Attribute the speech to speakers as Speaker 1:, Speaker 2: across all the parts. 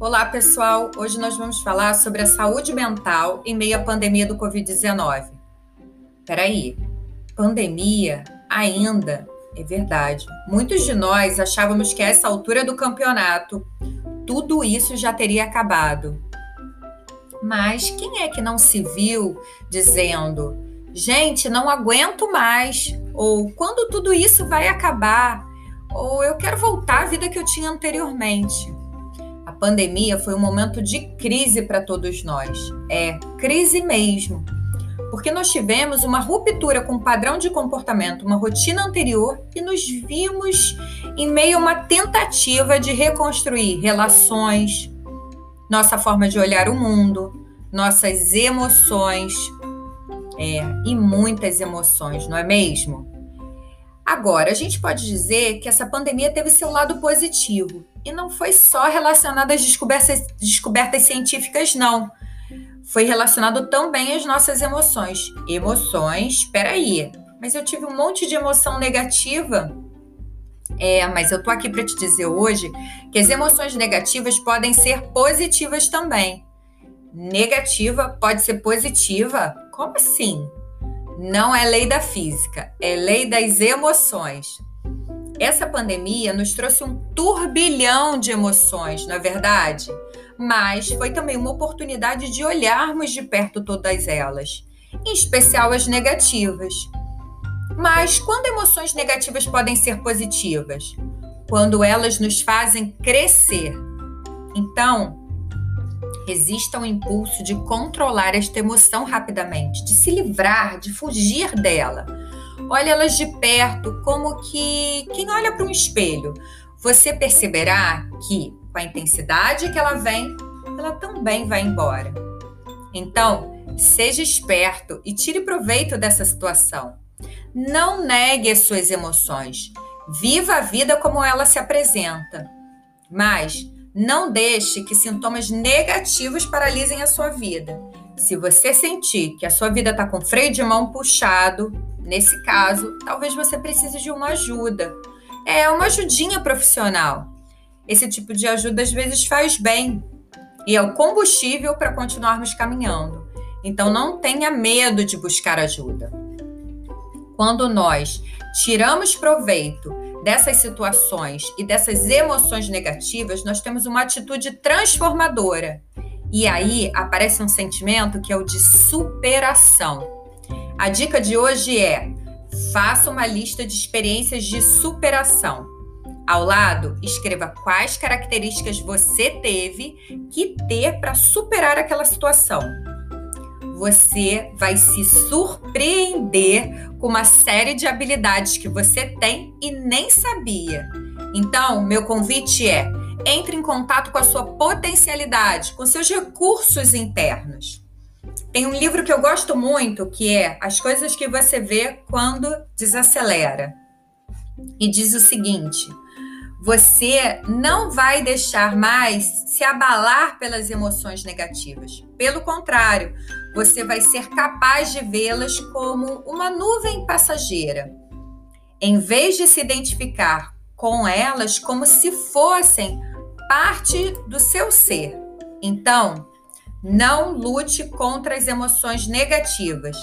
Speaker 1: Olá, pessoal! Hoje nós vamos falar sobre a saúde mental em meio à pandemia do Covid-19. Peraí, pandemia ainda? É verdade. Muitos de nós achávamos que a essa altura do campeonato tudo isso já teria acabado. Mas quem é que não se viu dizendo, gente, não aguento mais? Ou quando tudo isso vai acabar? Ou eu quero voltar à vida que eu tinha anteriormente? Pandemia foi um momento de crise para todos nós. É, crise mesmo. Porque nós tivemos uma ruptura com o padrão de comportamento, uma rotina anterior e nos vimos em meio a uma tentativa de reconstruir relações, nossa forma de olhar o mundo, nossas emoções. É, e muitas emoções, não é mesmo? Agora, a gente pode dizer que essa pandemia teve seu lado positivo e não foi só relacionado às descobertas, descobertas científicas, não. Foi relacionado também às nossas emoções. Emoções, peraí, mas eu tive um monte de emoção negativa. É, mas eu tô aqui para te dizer hoje que as emoções negativas podem ser positivas também. Negativa pode ser positiva? Como assim? Não é lei da física, é lei das emoções. Essa pandemia nos trouxe um turbilhão de emoções, não é verdade? Mas foi também uma oportunidade de olharmos de perto todas elas, em especial as negativas. Mas quando emoções negativas podem ser positivas? Quando elas nos fazem crescer. Então, resista ao impulso de controlar esta emoção rapidamente, de se livrar, de fugir dela. Olhe elas de perto, como que quem olha para um espelho. Você perceberá que, com a intensidade que ela vem, ela também vai embora. Então, seja esperto e tire proveito dessa situação. Não negue as suas emoções. Viva a vida como ela se apresenta. Mas não deixe que sintomas negativos paralisem a sua vida. Se você sentir que a sua vida está com freio de mão puxado, nesse caso, talvez você precise de uma ajuda. É uma ajudinha profissional. Esse tipo de ajuda às vezes faz bem e é o combustível para continuarmos caminhando. Então não tenha medo de buscar ajuda. Quando nós tiramos proveito dessas situações e dessas emoções negativas, nós temos uma atitude transformadora. E aí aparece um sentimento que é o de superação. A dica de hoje é: faça uma lista de experiências de superação. Ao lado, escreva quais características você teve que ter para superar aquela situação você vai se surpreender com uma série de habilidades que você tem e nem sabia. Então, meu convite é: entre em contato com a sua potencialidade, com seus recursos internos. Tem um livro que eu gosto muito que é As coisas que você vê quando desacelera. E diz o seguinte: você não vai deixar mais se abalar pelas emoções negativas. Pelo contrário, você vai ser capaz de vê-las como uma nuvem passageira, em vez de se identificar com elas como se fossem parte do seu ser. Então, não lute contra as emoções negativas.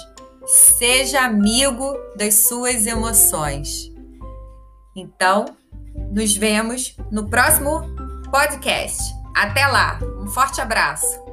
Speaker 1: Seja amigo das suas emoções. Então, nos vemos no próximo podcast. Até lá, um forte abraço.